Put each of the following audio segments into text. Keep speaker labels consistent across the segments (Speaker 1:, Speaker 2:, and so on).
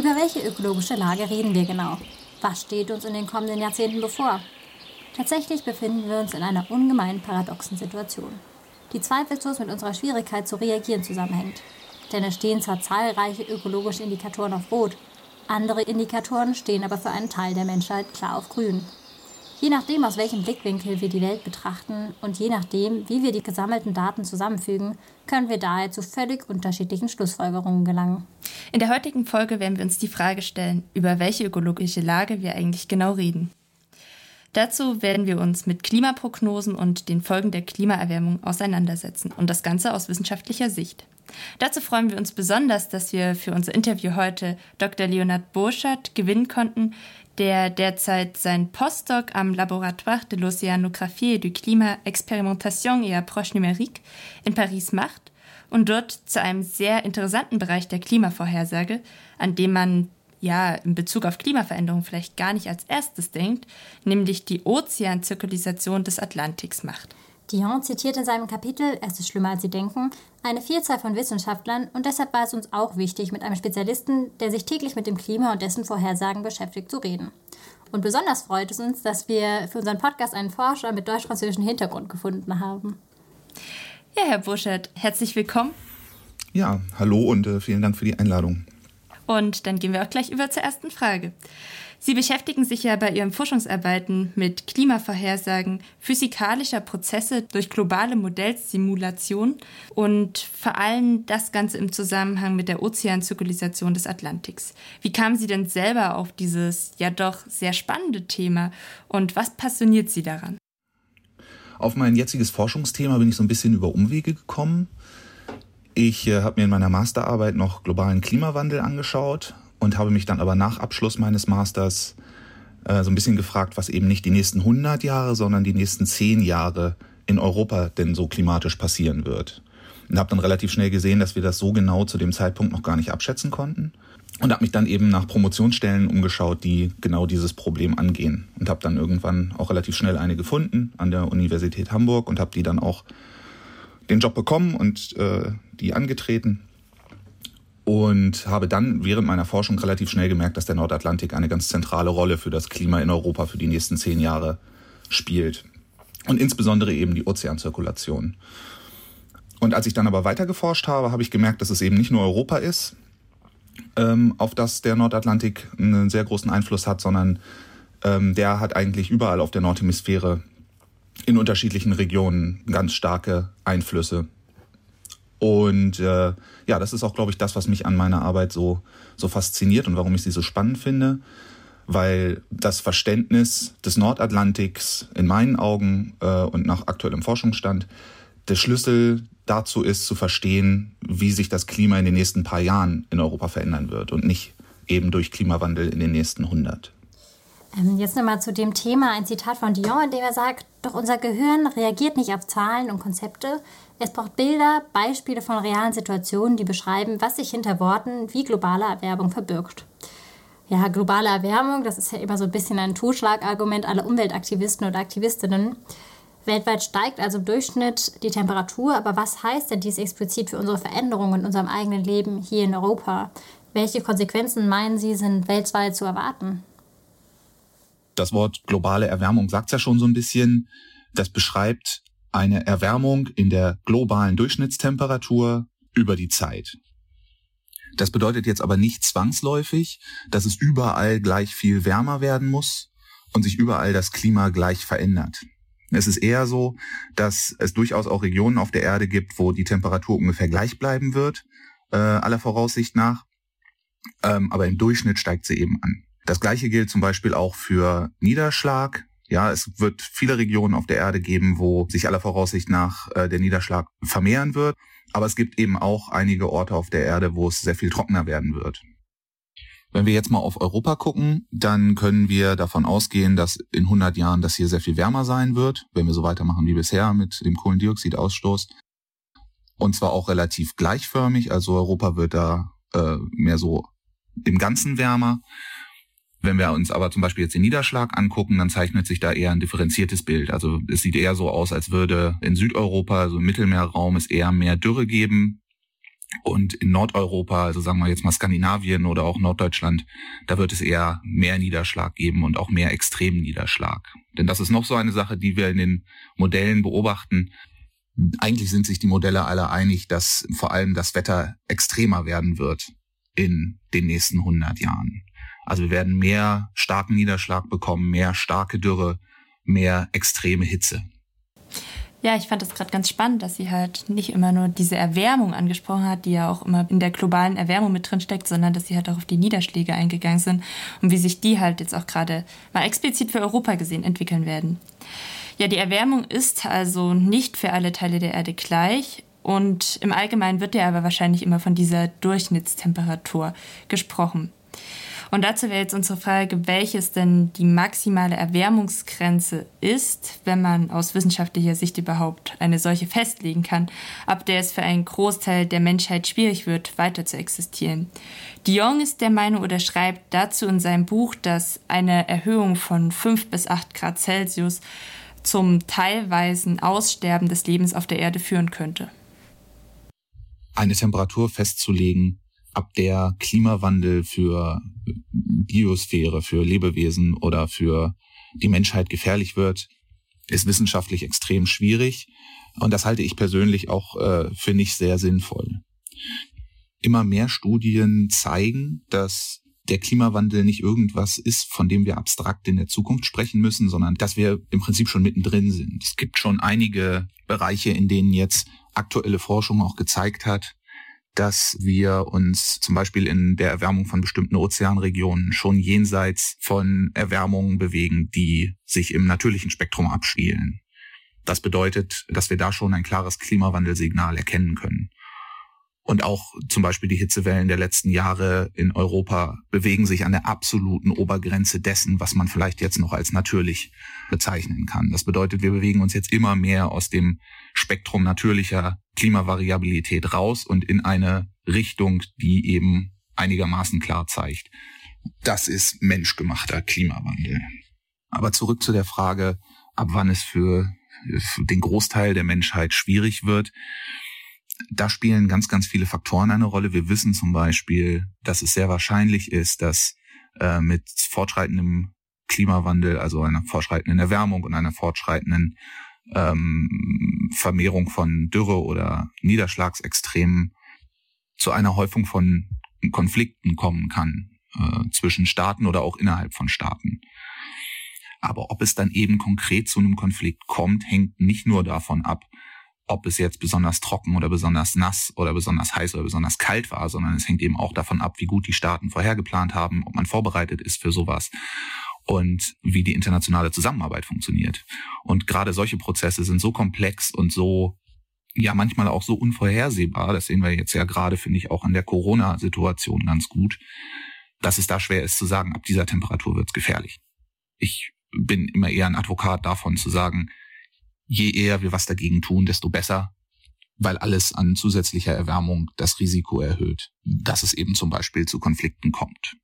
Speaker 1: Über welche ökologische Lage reden wir genau? Was steht uns in den kommenden Jahrzehnten bevor? Tatsächlich befinden wir uns in einer ungemein paradoxen Situation, die zweifellos mit unserer Schwierigkeit zu reagieren zusammenhängt. Denn es stehen zwar zahlreiche ökologische Indikatoren auf Rot, andere Indikatoren stehen aber für einen Teil der Menschheit klar auf Grün. Je nachdem, aus welchem Blickwinkel wir die Welt betrachten und je nachdem, wie wir die gesammelten Daten zusammenfügen, können wir daher zu völlig unterschiedlichen Schlussfolgerungen gelangen.
Speaker 2: In der heutigen Folge werden wir uns die Frage stellen, über welche ökologische Lage wir eigentlich genau reden. Dazu werden wir uns mit Klimaprognosen und den Folgen der Klimaerwärmung auseinandersetzen und das Ganze aus wissenschaftlicher Sicht. Dazu freuen wir uns besonders, dass wir für unser Interview heute Dr. Leonard Burschert gewinnen konnten, der derzeit sein Postdoc am Laboratoire de l'Océanographie et du Climat Expérimentation et Approche Numérique in Paris macht und dort zu einem sehr interessanten Bereich der Klimavorhersage, an dem man ja in Bezug auf Klimaveränderung vielleicht gar nicht als erstes denkt, nämlich die Ozeanzirkulisation des Atlantiks macht.
Speaker 1: Dion zitiert in seinem Kapitel Es ist schlimmer als Sie denken eine Vielzahl von Wissenschaftlern und deshalb war es uns auch wichtig, mit einem Spezialisten, der sich täglich mit dem Klima und dessen Vorhersagen beschäftigt, zu reden. Und besonders freut es uns, dass wir für unseren Podcast einen Forscher mit deutsch-französischem Hintergrund gefunden haben.
Speaker 2: Ja, Herr Burschert, herzlich willkommen.
Speaker 3: Ja, hallo und äh, vielen Dank für die Einladung.
Speaker 2: Und dann gehen wir auch gleich über zur ersten Frage. Sie beschäftigen sich ja bei Ihren Forschungsarbeiten mit Klimavorhersagen physikalischer Prozesse durch globale Modellsimulation und vor allem das Ganze im Zusammenhang mit der Ozeanzirkulisation des Atlantiks. Wie kamen Sie denn selber auf dieses ja doch sehr spannende Thema und was passioniert Sie daran?
Speaker 3: Auf mein jetziges Forschungsthema bin ich so ein bisschen über Umwege gekommen. Ich äh, habe mir in meiner Masterarbeit noch globalen Klimawandel angeschaut und habe mich dann aber nach Abschluss meines Masters äh, so ein bisschen gefragt, was eben nicht die nächsten 100 Jahre, sondern die nächsten 10 Jahre in Europa denn so klimatisch passieren wird. Und habe dann relativ schnell gesehen, dass wir das so genau zu dem Zeitpunkt noch gar nicht abschätzen konnten. Und habe mich dann eben nach Promotionsstellen umgeschaut, die genau dieses Problem angehen. Und habe dann irgendwann auch relativ schnell eine gefunden an der Universität Hamburg und habe die dann auch den Job bekommen und äh, die angetreten und habe dann während meiner Forschung relativ schnell gemerkt, dass der Nordatlantik eine ganz zentrale Rolle für das Klima in Europa für die nächsten zehn Jahre spielt. Und insbesondere eben die Ozeanzirkulation. Und als ich dann aber weiter geforscht habe, habe ich gemerkt, dass es eben nicht nur Europa ist, ähm, auf das der Nordatlantik einen sehr großen Einfluss hat, sondern ähm, der hat eigentlich überall auf der Nordhemisphäre in unterschiedlichen Regionen ganz starke Einflüsse. Und äh, ja, das ist auch, glaube ich, das, was mich an meiner Arbeit so, so fasziniert und warum ich sie so spannend finde, weil das Verständnis des Nordatlantiks in meinen Augen äh, und nach aktuellem Forschungsstand der Schlüssel dazu ist, zu verstehen, wie sich das Klima in den nächsten paar Jahren in Europa verändern wird und nicht eben durch Klimawandel in den nächsten 100.
Speaker 1: Ähm, jetzt nochmal zu dem Thema ein Zitat von Dion, in dem er sagt, doch unser Gehirn reagiert nicht auf Zahlen und Konzepte. Es braucht Bilder, Beispiele von realen Situationen, die beschreiben, was sich hinter Worten wie globale Erwärmung verbirgt. Ja, globale Erwärmung, das ist ja immer so ein bisschen ein Totschlagargument aller Umweltaktivisten und Aktivistinnen. Weltweit steigt also im Durchschnitt die Temperatur, aber was heißt denn dies explizit für unsere Veränderungen in unserem eigenen Leben hier in Europa? Welche Konsequenzen meinen Sie sind weltweit zu erwarten?
Speaker 3: Das Wort globale Erwärmung sagt ja schon so ein bisschen. Das beschreibt eine Erwärmung in der globalen Durchschnittstemperatur über die Zeit. Das bedeutet jetzt aber nicht zwangsläufig, dass es überall gleich viel wärmer werden muss und sich überall das Klima gleich verändert. Es ist eher so, dass es durchaus auch Regionen auf der Erde gibt, wo die Temperatur ungefähr gleich bleiben wird, äh, aller Voraussicht nach. Ähm, aber im Durchschnitt steigt sie eben an. Das gleiche gilt zum Beispiel auch für Niederschlag. Ja, es wird viele Regionen auf der Erde geben, wo sich aller Voraussicht nach äh, der Niederschlag vermehren wird. Aber es gibt eben auch einige Orte auf der Erde, wo es sehr viel trockener werden wird. Wenn wir jetzt mal auf Europa gucken, dann können wir davon ausgehen, dass in 100 Jahren das hier sehr viel wärmer sein wird, wenn wir so weitermachen wie bisher mit dem Kohlendioxidausstoß. Und zwar auch relativ gleichförmig, also Europa wird da äh, mehr so im Ganzen wärmer. Wenn wir uns aber zum Beispiel jetzt den Niederschlag angucken, dann zeichnet sich da eher ein differenziertes Bild. Also es sieht eher so aus, als würde in Südeuropa, also im Mittelmeerraum, es eher mehr Dürre geben Und in Nordeuropa, also sagen wir jetzt mal Skandinavien oder auch Norddeutschland, da wird es eher mehr Niederschlag geben und auch mehr extremen Niederschlag. Denn das ist noch so eine Sache, die wir in den Modellen beobachten. Eigentlich sind sich die Modelle alle einig, dass vor allem das Wetter extremer werden wird in den nächsten 100 Jahren. Also wir werden mehr starken Niederschlag bekommen, mehr starke Dürre, mehr extreme Hitze.
Speaker 2: Ja, ich fand das gerade ganz spannend, dass sie halt nicht immer nur diese Erwärmung angesprochen hat, die ja auch immer in der globalen Erwärmung mit drin steckt, sondern dass sie halt auch auf die Niederschläge eingegangen sind und wie sich die halt jetzt auch gerade mal explizit für Europa gesehen entwickeln werden. Ja, die Erwärmung ist also nicht für alle Teile der Erde gleich und im Allgemeinen wird ja aber wahrscheinlich immer von dieser Durchschnittstemperatur gesprochen. Und dazu wäre jetzt unsere Frage, welches denn die maximale Erwärmungsgrenze ist, wenn man aus wissenschaftlicher Sicht überhaupt eine solche festlegen kann, ab der es für einen Großteil der Menschheit schwierig wird, weiter zu existieren. Dion ist der Meinung oder schreibt dazu in seinem Buch, dass eine Erhöhung von 5 bis 8 Grad Celsius zum teilweisen Aussterben des Lebens auf der Erde führen könnte.
Speaker 3: Eine Temperatur festzulegen, ab der Klimawandel für Biosphäre, für Lebewesen oder für die Menschheit gefährlich wird, ist wissenschaftlich extrem schwierig. Und das halte ich persönlich auch äh, für nicht sehr sinnvoll. Immer mehr Studien zeigen, dass der Klimawandel nicht irgendwas ist, von dem wir abstrakt in der Zukunft sprechen müssen, sondern dass wir im Prinzip schon mittendrin sind. Es gibt schon einige Bereiche, in denen jetzt aktuelle Forschung auch gezeigt hat, dass wir uns zum Beispiel in der Erwärmung von bestimmten Ozeanregionen schon jenseits von Erwärmungen bewegen, die sich im natürlichen Spektrum abspielen. Das bedeutet, dass wir da schon ein klares Klimawandelsignal erkennen können. Und auch zum Beispiel die Hitzewellen der letzten Jahre in Europa bewegen sich an der absoluten Obergrenze dessen, was man vielleicht jetzt noch als natürlich bezeichnen kann. Das bedeutet, wir bewegen uns jetzt immer mehr aus dem Spektrum natürlicher Klimavariabilität raus und in eine Richtung, die eben einigermaßen klar zeigt. Das ist menschgemachter Klimawandel. Aber zurück zu der Frage, ab wann es für, den Großteil der Menschheit schwierig wird da spielen ganz, ganz viele Faktoren eine Rolle. Wir wissen zum Beispiel, dass es sehr wahrscheinlich ist, dass äh, mit fortschreitendem Klimawandel, also einer fortschreitenden Erwärmung und einer fortschreitenden ähm, Vermehrung von Dürre oder Niederschlagsextremen zu einer Häufung von Konflikten kommen kann äh, zwischen Staaten oder auch innerhalb von Staaten. Aber ob es dann eben konkret zu einem Konflikt kommt, hängt nicht nur davon ab, ob es jetzt besonders trocken oder besonders nass oder besonders heiß oder besonders kalt war, sondern es hängt eben auch davon ab, wie gut die Staaten vorhergeplant haben, ob man vorbereitet ist für sowas und wie die internationale Zusammenarbeit funktioniert. Und gerade solche Prozesse sind so komplex und so ja manchmal auch so unvorhersehbar, das sehen wir jetzt ja gerade, finde ich, auch an der Corona-Situation ganz gut, dass es da schwer ist zu sagen, ab dieser Temperatur wird es gefährlich. Ich bin immer eher ein Advokat davon zu sagen, je eher wir was dagegen tun, desto besser, weil alles an zusätzlicher Erwärmung das Risiko erhöht, dass es eben zum Beispiel zu Konflikten kommt.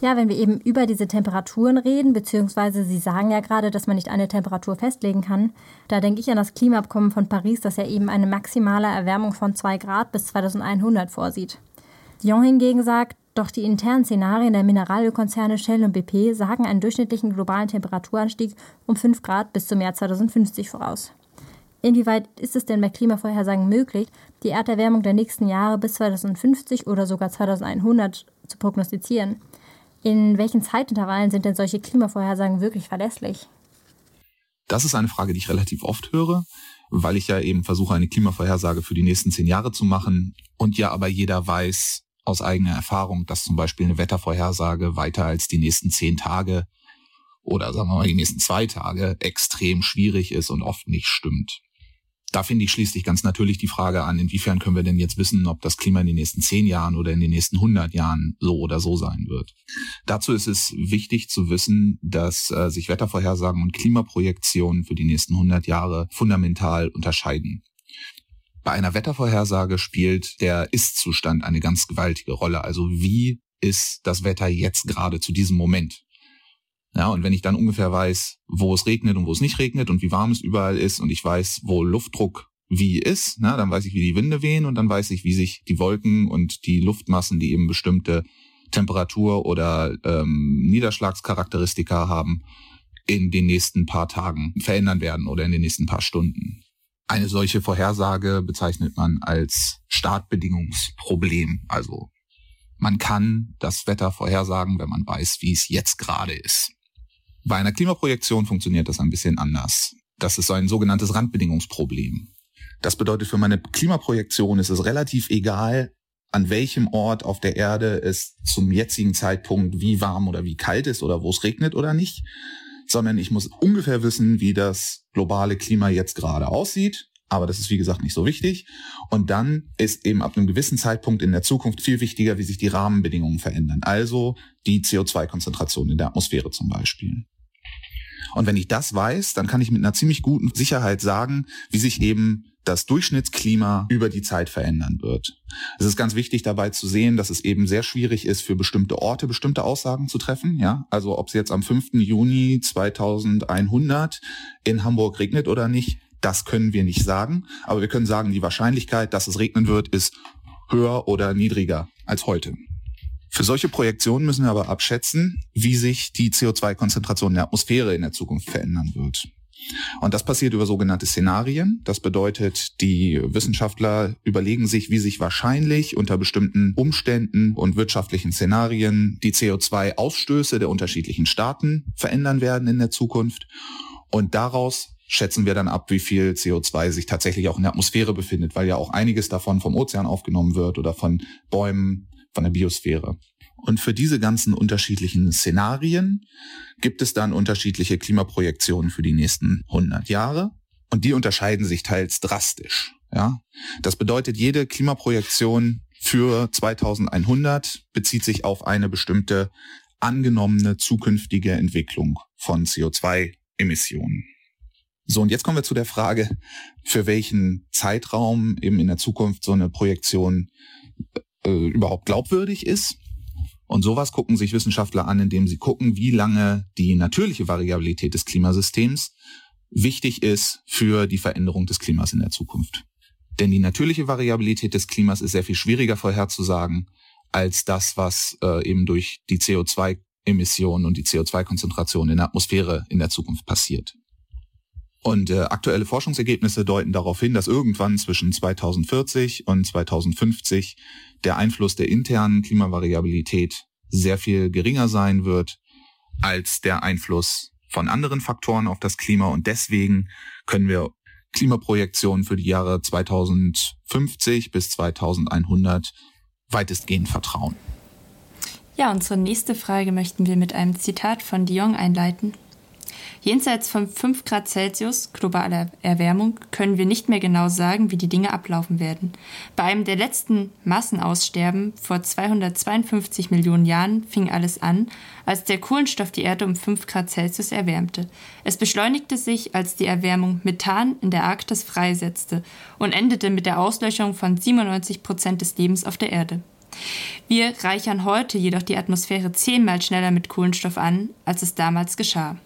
Speaker 1: Ja, wenn wir eben über diese Temperaturen reden, beziehungsweise Sie sagen ja gerade, dass man nicht eine Temperatur festlegen kann, da denke ich an das Klimaabkommen von Paris, das ja eben eine maximale Erwärmung von 2 Grad bis 2100 vorsieht. Dion hingegen sagt, doch die internen Szenarien der Mineralölkonzerne Shell und BP sagen einen durchschnittlichen globalen Temperaturanstieg um 5 Grad bis zum Jahr 2050 voraus. Inwieweit ist es denn bei Klimavorhersagen möglich, die Erderwärmung der nächsten Jahre bis 2050 oder sogar 2100 zu prognostizieren? In welchen Zeitintervallen sind denn solche Klimavorhersagen wirklich verlässlich?
Speaker 3: Das ist eine Frage, die ich relativ oft höre, weil ich ja eben versuche, eine Klimavorhersage für die nächsten zehn Jahre zu machen und ja aber jeder weiß, aus eigener Erfahrung, dass zum Beispiel eine Wettervorhersage weiter als die nächsten zehn Tage oder sagen wir mal die nächsten zwei Tage extrem schwierig ist und oft nicht stimmt. Da finde ich schließlich ganz natürlich die Frage an, inwiefern können wir denn jetzt wissen, ob das Klima in den nächsten zehn Jahren oder in den nächsten hundert Jahren so oder so sein wird. Dazu ist es wichtig zu wissen, dass äh, sich Wettervorhersagen und Klimaprojektionen für die nächsten hundert Jahre fundamental unterscheiden. Bei einer Wettervorhersage spielt der Ist-Zustand eine ganz gewaltige Rolle. Also wie ist das Wetter jetzt gerade zu diesem Moment? Ja, und wenn ich dann ungefähr weiß, wo es regnet und wo es nicht regnet und wie warm es überall ist und ich weiß, wo Luftdruck wie ist. Na, dann weiß ich, wie die Winde wehen und dann weiß ich, wie sich die Wolken und die Luftmassen, die eben bestimmte Temperatur oder ähm, Niederschlagscharakteristika haben, in den nächsten paar Tagen verändern werden oder in den nächsten paar Stunden. Eine solche Vorhersage bezeichnet man als Startbedingungsproblem. Also man kann das Wetter vorhersagen, wenn man weiß, wie es jetzt gerade ist. Bei einer Klimaprojektion funktioniert das ein bisschen anders. Das ist so ein sogenanntes Randbedingungsproblem. Das bedeutet, für meine Klimaprojektion ist es relativ egal, an welchem Ort auf der Erde es zum jetzigen Zeitpunkt wie warm oder wie kalt ist oder wo es regnet oder nicht, sondern ich muss ungefähr wissen, wie das globale Klima jetzt gerade aussieht. Aber das ist, wie gesagt, nicht so wichtig. Und dann ist eben ab einem gewissen Zeitpunkt in der Zukunft viel wichtiger, wie sich die Rahmenbedingungen verändern. Also die CO2-Konzentration in der Atmosphäre zum Beispiel. Und wenn ich das weiß, dann kann ich mit einer ziemlich guten Sicherheit sagen, wie sich eben das Durchschnittsklima über die Zeit verändern wird. Es ist ganz wichtig dabei zu sehen, dass es eben sehr schwierig ist, für bestimmte Orte bestimmte Aussagen zu treffen. Ja, also ob es jetzt am 5. Juni 2100 in Hamburg regnet oder nicht, das können wir nicht sagen. Aber wir können sagen, die Wahrscheinlichkeit, dass es regnen wird, ist höher oder niedriger als heute. Für solche Projektionen müssen wir aber abschätzen, wie sich die CO2-Konzentration in der Atmosphäre in der Zukunft verändern wird. Und das passiert über sogenannte Szenarien. Das bedeutet, die Wissenschaftler überlegen sich, wie sich wahrscheinlich unter bestimmten Umständen und wirtschaftlichen Szenarien die CO2-Ausstöße der unterschiedlichen Staaten verändern werden in der Zukunft. Und daraus schätzen wir dann ab, wie viel CO2 sich tatsächlich auch in der Atmosphäre befindet, weil ja auch einiges davon vom Ozean aufgenommen wird oder von Bäumen, von der Biosphäre. Und für diese ganzen unterschiedlichen Szenarien gibt es dann unterschiedliche Klimaprojektionen für die nächsten 100 Jahre. Und die unterscheiden sich teils drastisch. Ja, das bedeutet, jede Klimaprojektion für 2100 bezieht sich auf eine bestimmte angenommene zukünftige Entwicklung von CO2-Emissionen. So, und jetzt kommen wir zu der Frage, für welchen Zeitraum eben in der Zukunft so eine Projektion äh, überhaupt glaubwürdig ist. Und sowas gucken sich Wissenschaftler an, indem sie gucken, wie lange die natürliche Variabilität des Klimasystems wichtig ist für die Veränderung des Klimas in der Zukunft. Denn die natürliche Variabilität des Klimas ist sehr viel schwieriger vorherzusagen als das, was äh, eben durch die CO2-Emissionen und die CO2-Konzentration in der Atmosphäre in der Zukunft passiert. Und äh, aktuelle Forschungsergebnisse deuten darauf hin, dass irgendwann zwischen 2040 und 2050 der Einfluss der internen Klimavariabilität sehr viel geringer sein wird als der Einfluss von anderen Faktoren auf das Klima. Und deswegen können wir Klimaprojektionen für die Jahre 2050 bis 2100 weitestgehend vertrauen.
Speaker 2: Ja, unsere nächste Frage möchten wir mit einem Zitat von Dion einleiten. Jenseits von 5 Grad Celsius globaler Erwärmung können wir nicht mehr genau sagen, wie die Dinge ablaufen werden. Bei einem der letzten Massenaussterben vor 252 Millionen Jahren fing alles an, als der Kohlenstoff die Erde um 5 Grad Celsius erwärmte. Es beschleunigte sich, als die Erwärmung Methan in der Arktis freisetzte und endete mit der Auslöschung von 97 Prozent des Lebens auf der Erde. Wir reichern heute jedoch die Atmosphäre zehnmal schneller mit Kohlenstoff an, als es damals geschah.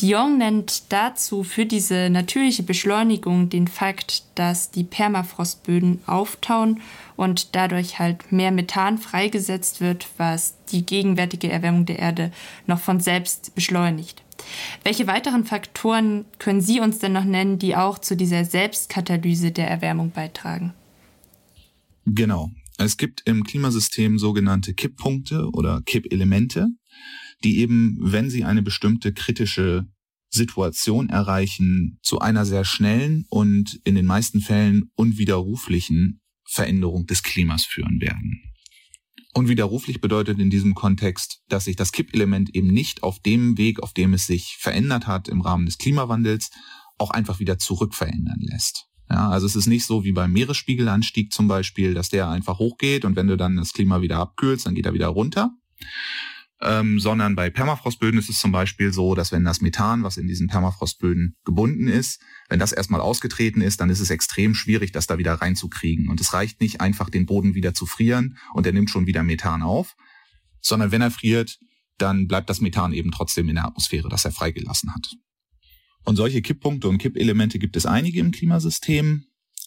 Speaker 2: Dion nennt dazu für diese natürliche Beschleunigung den Fakt, dass die Permafrostböden auftauen und dadurch halt mehr Methan freigesetzt wird, was die gegenwärtige Erwärmung der Erde noch von selbst beschleunigt. Welche weiteren Faktoren können Sie uns denn noch nennen, die auch zu dieser Selbstkatalyse der Erwärmung beitragen?
Speaker 3: Genau. Es gibt im Klimasystem sogenannte Kipppunkte oder Kippelemente die eben, wenn sie eine bestimmte kritische Situation erreichen, zu einer sehr schnellen und in den meisten Fällen unwiderruflichen Veränderung des Klimas führen werden. Unwiderruflich bedeutet in diesem Kontext, dass sich das Kippelement eben nicht auf dem Weg, auf dem es sich verändert hat im Rahmen des Klimawandels, auch einfach wieder zurückverändern lässt. Ja, also es ist nicht so wie beim Meeresspiegelanstieg zum Beispiel, dass der einfach hochgeht und wenn du dann das Klima wieder abkühlst, dann geht er wieder runter, ähm, sondern bei Permafrostböden ist es zum Beispiel so, dass wenn das Methan, was in diesen Permafrostböden gebunden ist, wenn das erstmal ausgetreten ist, dann ist es extrem schwierig, das da wieder reinzukriegen. Und es reicht nicht einfach, den Boden wieder zu frieren und er nimmt schon wieder Methan auf, sondern wenn er friert, dann bleibt das Methan eben trotzdem in der Atmosphäre, das er freigelassen hat. Und solche Kipppunkte und Kippelemente gibt es einige im Klimasystem.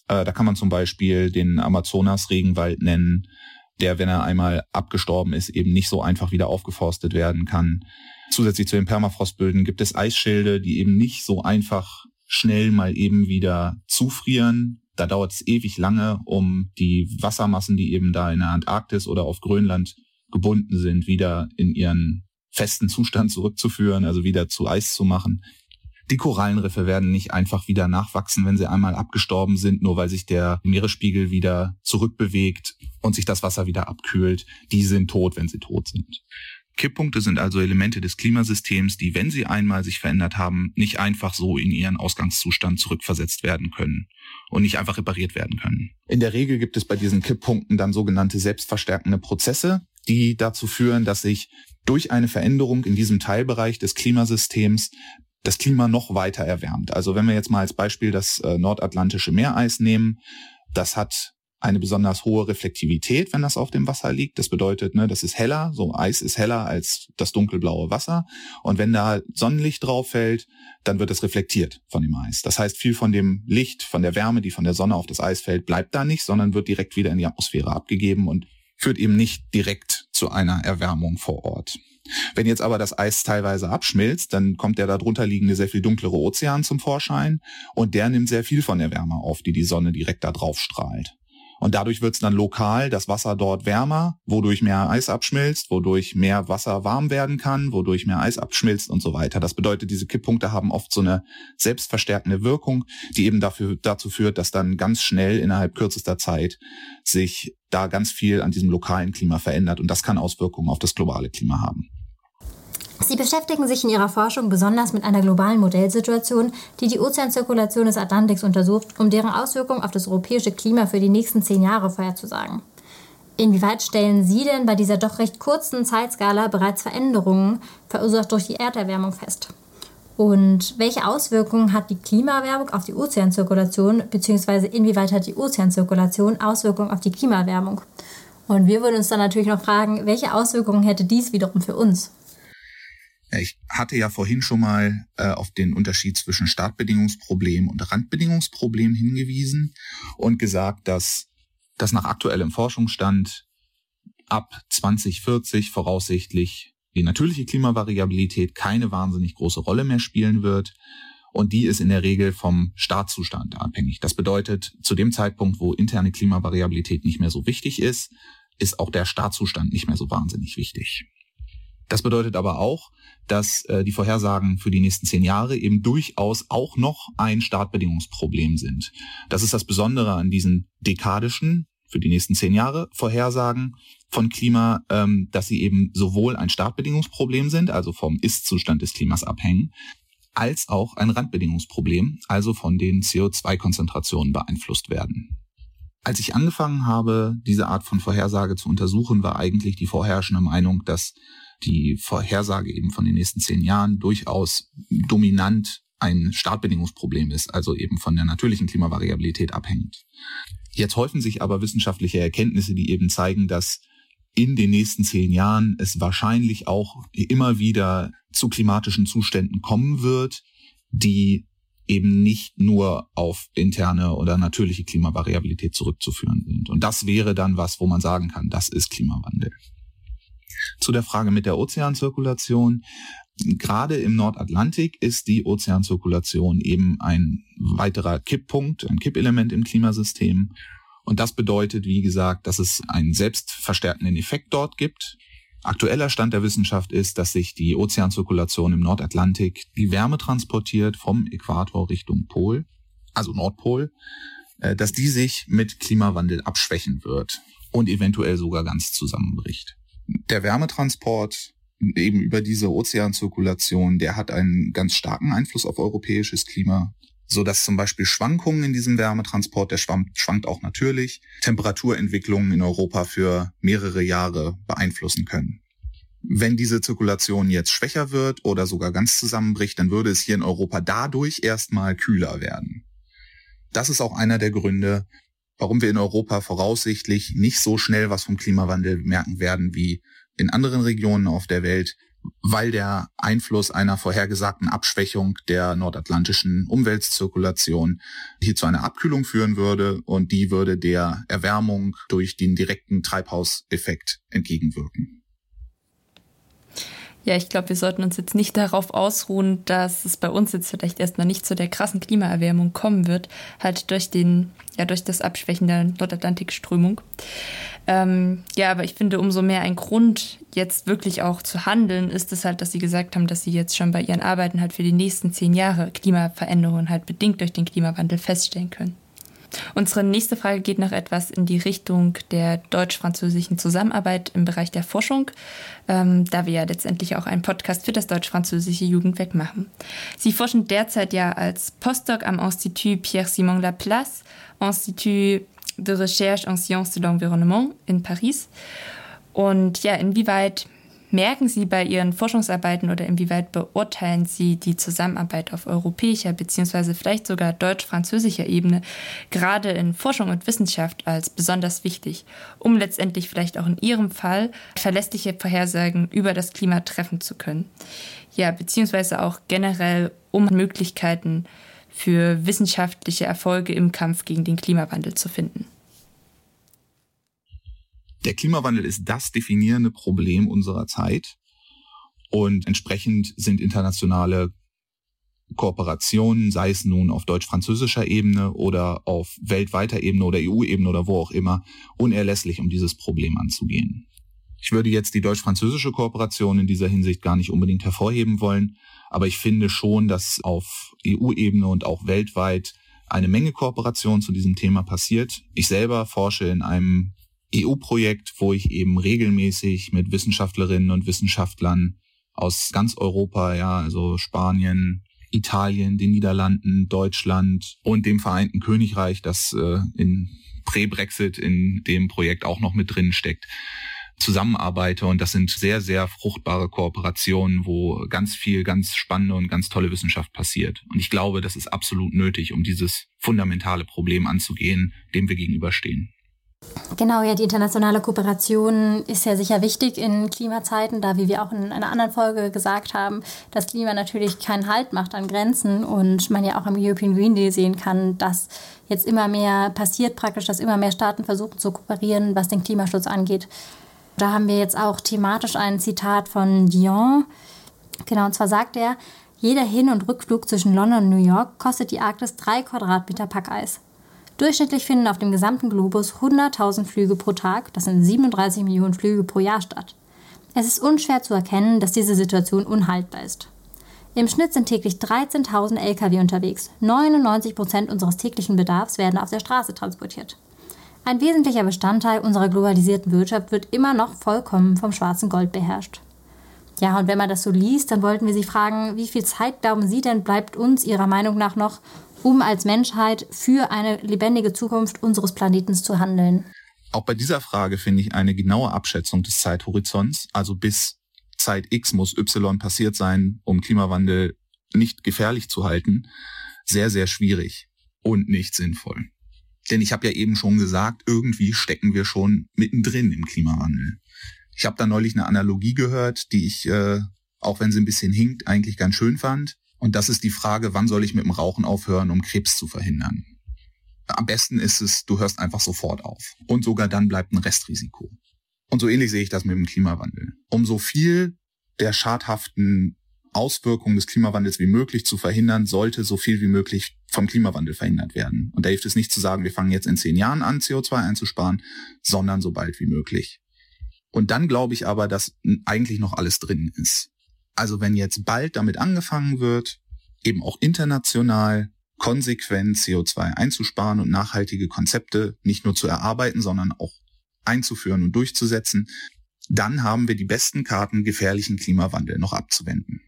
Speaker 3: Äh, da kann man zum Beispiel den Amazonas-Regenwald nennen, der, wenn er einmal abgestorben ist, eben nicht so einfach wieder aufgeforstet werden kann. Zusätzlich zu den Permafrostböden gibt es Eisschilde, die eben nicht so einfach schnell mal eben wieder zufrieren. Da dauert es ewig lange, um die Wassermassen, die eben da in der Antarktis oder auf Grönland gebunden sind, wieder in ihren festen Zustand zurückzuführen, also wieder zu Eis zu machen. Die Korallenriffe werden nicht einfach wieder nachwachsen, wenn sie einmal abgestorben sind, nur weil sich der Meeresspiegel wieder zurückbewegt und sich das Wasser wieder abkühlt. Die sind tot, wenn sie tot sind. Kipppunkte sind also Elemente des Klimasystems, die, wenn sie einmal sich verändert haben, nicht einfach so in ihren Ausgangszustand zurückversetzt werden können und nicht einfach repariert werden können. In der Regel gibt es bei diesen Kipppunkten dann sogenannte selbstverstärkende Prozesse, die dazu führen, dass sich durch eine Veränderung in diesem Teilbereich des Klimasystems das Klima noch weiter erwärmt. Also wenn wir jetzt mal als Beispiel das äh, nordatlantische Meereis nehmen, das hat eine besonders hohe Reflektivität, wenn das auf dem Wasser liegt. Das bedeutet, ne, das ist heller, so Eis ist heller als das dunkelblaue Wasser. Und wenn da Sonnenlicht drauf fällt, dann wird es reflektiert von dem Eis. Das heißt, viel von dem Licht, von der Wärme, die von der Sonne auf das Eis fällt, bleibt da nicht, sondern wird direkt wieder in die Atmosphäre abgegeben und führt eben nicht direkt zu einer Erwärmung vor Ort. Wenn jetzt aber das Eis teilweise abschmilzt, dann kommt der darunter liegende sehr viel dunklere Ozean zum Vorschein und der nimmt sehr viel von der Wärme auf, die die Sonne direkt da drauf strahlt. Und dadurch wird es dann lokal das Wasser dort wärmer, wodurch mehr Eis abschmilzt, wodurch mehr Wasser warm werden kann, wodurch mehr Eis abschmilzt und so weiter. Das bedeutet, diese Kipppunkte haben oft so eine selbstverstärkende Wirkung, die eben dafür, dazu führt, dass dann ganz schnell innerhalb kürzester Zeit sich da ganz viel an diesem lokalen Klima verändert. Und das kann Auswirkungen auf das globale Klima haben.
Speaker 1: Sie beschäftigen sich in ihrer Forschung besonders mit einer globalen Modellsituation, die die Ozeanzirkulation des Atlantiks untersucht, um deren Auswirkungen auf das europäische Klima für die nächsten zehn Jahre vorherzusagen. Inwieweit stellen Sie denn bei dieser doch recht kurzen Zeitskala bereits Veränderungen, verursacht durch die Erderwärmung, fest? Und welche Auswirkungen hat die Klimaerwärmung auf die Ozeanzirkulation, beziehungsweise inwieweit hat die Ozeanzirkulation Auswirkungen auf die Klimaerwärmung? Und wir würden uns dann natürlich noch fragen, welche Auswirkungen hätte dies wiederum für uns?
Speaker 3: Ich hatte ja vorhin schon mal äh, auf den Unterschied zwischen Startbedingungsproblem und Randbedingungsproblem hingewiesen und gesagt, dass das nach aktuellem Forschungsstand ab 2040 voraussichtlich die natürliche Klimavariabilität keine wahnsinnig große Rolle mehr spielen wird. Und die ist in der Regel vom Startzustand abhängig. Das bedeutet, zu dem Zeitpunkt, wo interne Klimavariabilität nicht mehr so wichtig ist, ist auch der Startzustand nicht mehr so wahnsinnig wichtig. Das bedeutet aber auch, dass äh, die Vorhersagen für die nächsten zehn Jahre eben durchaus auch noch ein Startbedingungsproblem sind. Das ist das Besondere an diesen dekadischen, für die nächsten zehn Jahre Vorhersagen von Klima, ähm, dass sie eben sowohl ein Startbedingungsproblem sind, also vom Ist-Zustand des Klimas abhängen, als auch ein Randbedingungsproblem, also von den CO2-Konzentrationen beeinflusst werden. Als ich angefangen habe, diese Art von Vorhersage zu untersuchen, war eigentlich die vorherrschende Meinung, dass die Vorhersage eben von den nächsten zehn Jahren durchaus dominant ein Startbedingungsproblem ist, also eben von der natürlichen Klimavariabilität abhängt. Jetzt häufen sich aber wissenschaftliche Erkenntnisse, die eben zeigen, dass in den nächsten zehn Jahren es wahrscheinlich auch immer wieder zu klimatischen Zuständen kommen wird, die eben nicht nur auf interne oder natürliche Klimavariabilität zurückzuführen sind. Und das wäre dann was, wo man sagen kann, das ist Klimawandel. Zu der Frage mit der Ozeanzirkulation. Gerade im Nordatlantik ist die Ozeanzirkulation eben ein weiterer Kipppunkt, ein Kippelement im Klimasystem. Und das bedeutet, wie gesagt, dass es einen selbstverstärkenden Effekt dort gibt. Aktueller Stand der Wissenschaft ist, dass sich die Ozeanzirkulation im Nordatlantik die Wärme transportiert vom Äquator Richtung Pol, also Nordpol, äh, dass die sich mit Klimawandel abschwächen wird und eventuell sogar ganz zusammenbricht der Wärmetransport eben über diese Ozeanzirkulation, der hat einen ganz starken Einfluss auf europäisches Klima, so dass zum Beispiel Schwankungen in diesem Wärmetransport, der schwankt, auch natürlich, Temperaturentwicklungen in Europa für mehrere Jahre beeinflussen können. Wenn diese Zirkulation jetzt schwächer wird oder sogar ganz zusammenbricht, dann würde es hier in Europa dadurch erstmal kühler werden. Das ist auch einer der Gründe, warum wir in Europa voraussichtlich nicht so schnell was vom Klimawandel merken werden wie in anderen Regionen auf der Welt, weil der Einfluss einer vorhergesagten Abschwächung der nordatlantischen Umweltzirkulation hier zu einer Abkühlung führen würde und die würde der Erwärmung durch den direkten Treibhauseffekt entgegenwirken.
Speaker 2: Ja, ich glaube, wir sollten uns jetzt nicht darauf ausruhen, dass es bei uns jetzt vielleicht erstmal nicht zu der krassen Klimaerwärmung kommen wird, halt durch den, ja, durch das Abschwächen der Nordatlantikströmung. Ähm, ja, aber ich finde, umso mehr ein Grund, jetzt wirklich auch zu handeln, ist es halt, dass sie gesagt haben, dass sie jetzt schon bei ihren Arbeiten halt für die nächsten zehn Jahre Klimaveränderungen halt bedingt durch den Klimawandel feststellen können. Unsere nächste Frage geht noch etwas in die Richtung der deutsch-französischen Zusammenarbeit im Bereich der Forschung, ähm, da wir ja letztendlich auch einen Podcast für das deutsch-französische Jugendwerk machen. Sie forschen derzeit ja als Postdoc am Institut Pierre-Simon Laplace, Institut de Recherche en Sciences de l'Environnement in Paris. Und ja, inwieweit merken Sie bei Ihren Forschungsarbeiten oder inwieweit beurteilen Sie die Zusammenarbeit auf europäischer bzw. vielleicht sogar deutsch-französischer Ebene gerade in Forschung und Wissenschaft als besonders wichtig, um letztendlich vielleicht auch in Ihrem Fall verlässliche Vorhersagen über das Klima treffen zu können? Ja, beziehungsweise auch generell um Möglichkeiten für wissenschaftliche Erfolge im Kampf gegen den Klimawandel zu finden.
Speaker 3: Der Klimawandel ist das definierende Problem unserer Zeit und entsprechend sind internationale Kooperationen, sei es nun auf deutsch-französischer Ebene oder auf weltweiter Ebene oder EU-Ebene oder wo auch immer, unerlässlich, um dieses Problem anzugehen. Ich würde jetzt die deutsch-französische Kooperation in dieser Hinsicht gar nicht unbedingt hervorheben wollen, aber ich finde schon, dass auf EU-Ebene und auch weltweit eine Menge Kooperation zu diesem Thema passiert. Ich selber forsche in einem EU-Projekt, wo ich eben regelmäßig mit Wissenschaftlerinnen und Wissenschaftlern aus ganz Europa, ja, also Spanien, Italien, den Niederlanden, Deutschland und dem Vereinten Königreich, das äh, in Prä-Brexit in dem Projekt auch noch mit drin steckt, zusammenarbeite. Und das sind sehr, sehr fruchtbare Kooperationen, wo ganz viel, ganz spannende und ganz tolle Wissenschaft passiert. Und ich glaube, das ist absolut nötig, um dieses fundamentale Problem anzugehen, dem wir gegenüberstehen.
Speaker 1: Genau, ja, die internationale Kooperation ist ja sicher wichtig in Klimazeiten, da, wie wir auch in einer anderen Folge gesagt haben, das Klima natürlich keinen Halt macht an Grenzen und man ja auch am European Green Deal sehen kann, dass jetzt immer mehr passiert praktisch, dass immer mehr Staaten versuchen zu kooperieren, was den Klimaschutz angeht. Da haben wir jetzt auch thematisch ein Zitat von Dion. Genau, und zwar sagt er, jeder Hin- und Rückflug zwischen London und New York kostet die Arktis drei Quadratmeter Packeis. Durchschnittlich finden auf dem gesamten Globus 100.000 Flüge pro Tag, das sind 37 Millionen Flüge pro Jahr statt. Es ist unschwer zu erkennen, dass diese Situation unhaltbar ist. Im Schnitt sind täglich 13.000 Lkw unterwegs. 99 Prozent unseres täglichen Bedarfs werden auf der Straße transportiert. Ein wesentlicher Bestandteil unserer globalisierten Wirtschaft wird immer noch vollkommen vom schwarzen Gold beherrscht. Ja, und wenn man das so liest, dann wollten wir Sie fragen, wie viel Zeit glauben Sie denn bleibt uns Ihrer Meinung nach noch, um als Menschheit für eine lebendige Zukunft unseres Planeten zu handeln?
Speaker 3: Auch bei dieser Frage finde ich eine genaue Abschätzung des Zeithorizonts, also bis Zeit X muss Y passiert sein, um Klimawandel nicht gefährlich zu halten, sehr, sehr schwierig und nicht sinnvoll. Denn ich habe ja eben schon gesagt, irgendwie stecken wir schon mittendrin im Klimawandel. Ich habe da neulich eine Analogie gehört, die ich, äh, auch wenn sie ein bisschen hinkt, eigentlich ganz schön fand. Und das ist die Frage, wann soll ich mit dem Rauchen aufhören, um Krebs zu verhindern? Am besten ist es, du hörst einfach sofort auf. Und sogar dann bleibt ein Restrisiko. Und so ähnlich sehe ich das mit dem Klimawandel. Um so viel der schadhaften Auswirkungen des Klimawandels wie möglich zu verhindern, sollte so viel wie möglich vom Klimawandel verhindert werden. Und da hilft es nicht zu sagen, wir fangen jetzt in zehn Jahren an, CO2 einzusparen, sondern so bald wie möglich. Und dann glaube ich aber, dass eigentlich noch alles drin ist. Also wenn jetzt bald damit angefangen wird, eben auch international konsequent CO2 einzusparen und nachhaltige Konzepte nicht nur zu erarbeiten, sondern auch einzuführen und durchzusetzen, dann haben wir die besten Karten, gefährlichen Klimawandel noch abzuwenden.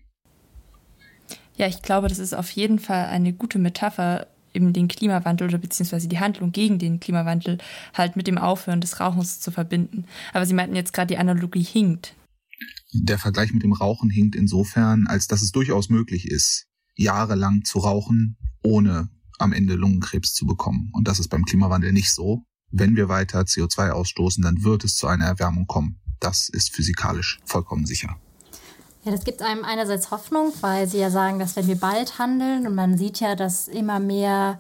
Speaker 2: Ja, ich glaube, das ist auf jeden Fall eine gute Metapher, eben den Klimawandel oder beziehungsweise die Handlung gegen den Klimawandel halt mit dem Aufhören des Rauchens zu verbinden. Aber Sie meinten jetzt gerade, die Analogie hinkt
Speaker 3: der Vergleich mit dem Rauchen hinkt insofern, als dass es durchaus möglich ist, jahrelang zu rauchen, ohne am Ende Lungenkrebs zu bekommen. Und das ist beim Klimawandel nicht so. Wenn wir weiter CO2 ausstoßen, dann wird es zu einer Erwärmung kommen. Das ist physikalisch vollkommen sicher.
Speaker 1: Ja, das gibt einem einerseits Hoffnung, weil Sie ja sagen, dass wenn wir bald handeln und man sieht ja, dass immer mehr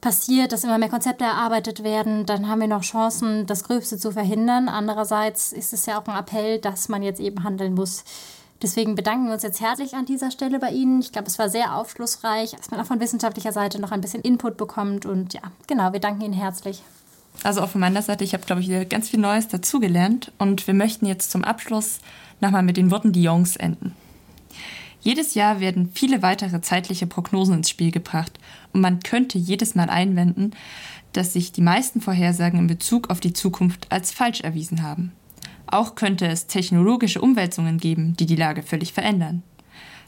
Speaker 1: passiert, dass immer mehr Konzepte erarbeitet werden, dann haben wir noch Chancen, das Gröbste zu verhindern. Andererseits ist es ja auch ein Appell, dass man jetzt eben handeln muss. Deswegen bedanken wir uns jetzt herzlich an dieser Stelle bei Ihnen. Ich glaube, es war sehr aufschlussreich, dass man auch von wissenschaftlicher Seite noch ein bisschen Input bekommt. Und ja, genau, wir danken Ihnen herzlich.
Speaker 2: Also auch von meiner Seite, ich habe, glaube ich, ganz viel Neues dazugelernt. Und wir möchten jetzt zum Abschluss nochmal mit den Worten Dions enden. Jedes Jahr werden viele weitere zeitliche Prognosen ins Spiel gebracht und man könnte jedes Mal einwenden, dass sich die meisten Vorhersagen in Bezug auf die Zukunft als falsch erwiesen haben. Auch könnte es technologische Umwälzungen geben, die die Lage völlig verändern.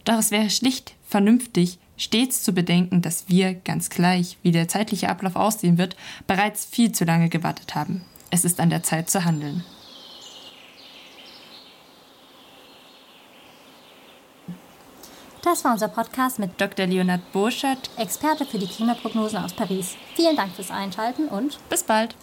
Speaker 2: Doch es wäre schlicht vernünftig, stets zu bedenken, dass wir, ganz gleich, wie der zeitliche Ablauf aussehen wird, bereits viel zu lange gewartet haben. Es ist an der Zeit zu handeln.
Speaker 1: Das war unser Podcast mit
Speaker 2: Dr. Leonard Burschert,
Speaker 1: Experte für die Klimaprognosen aus Paris. Vielen Dank fürs Einschalten und
Speaker 2: bis bald.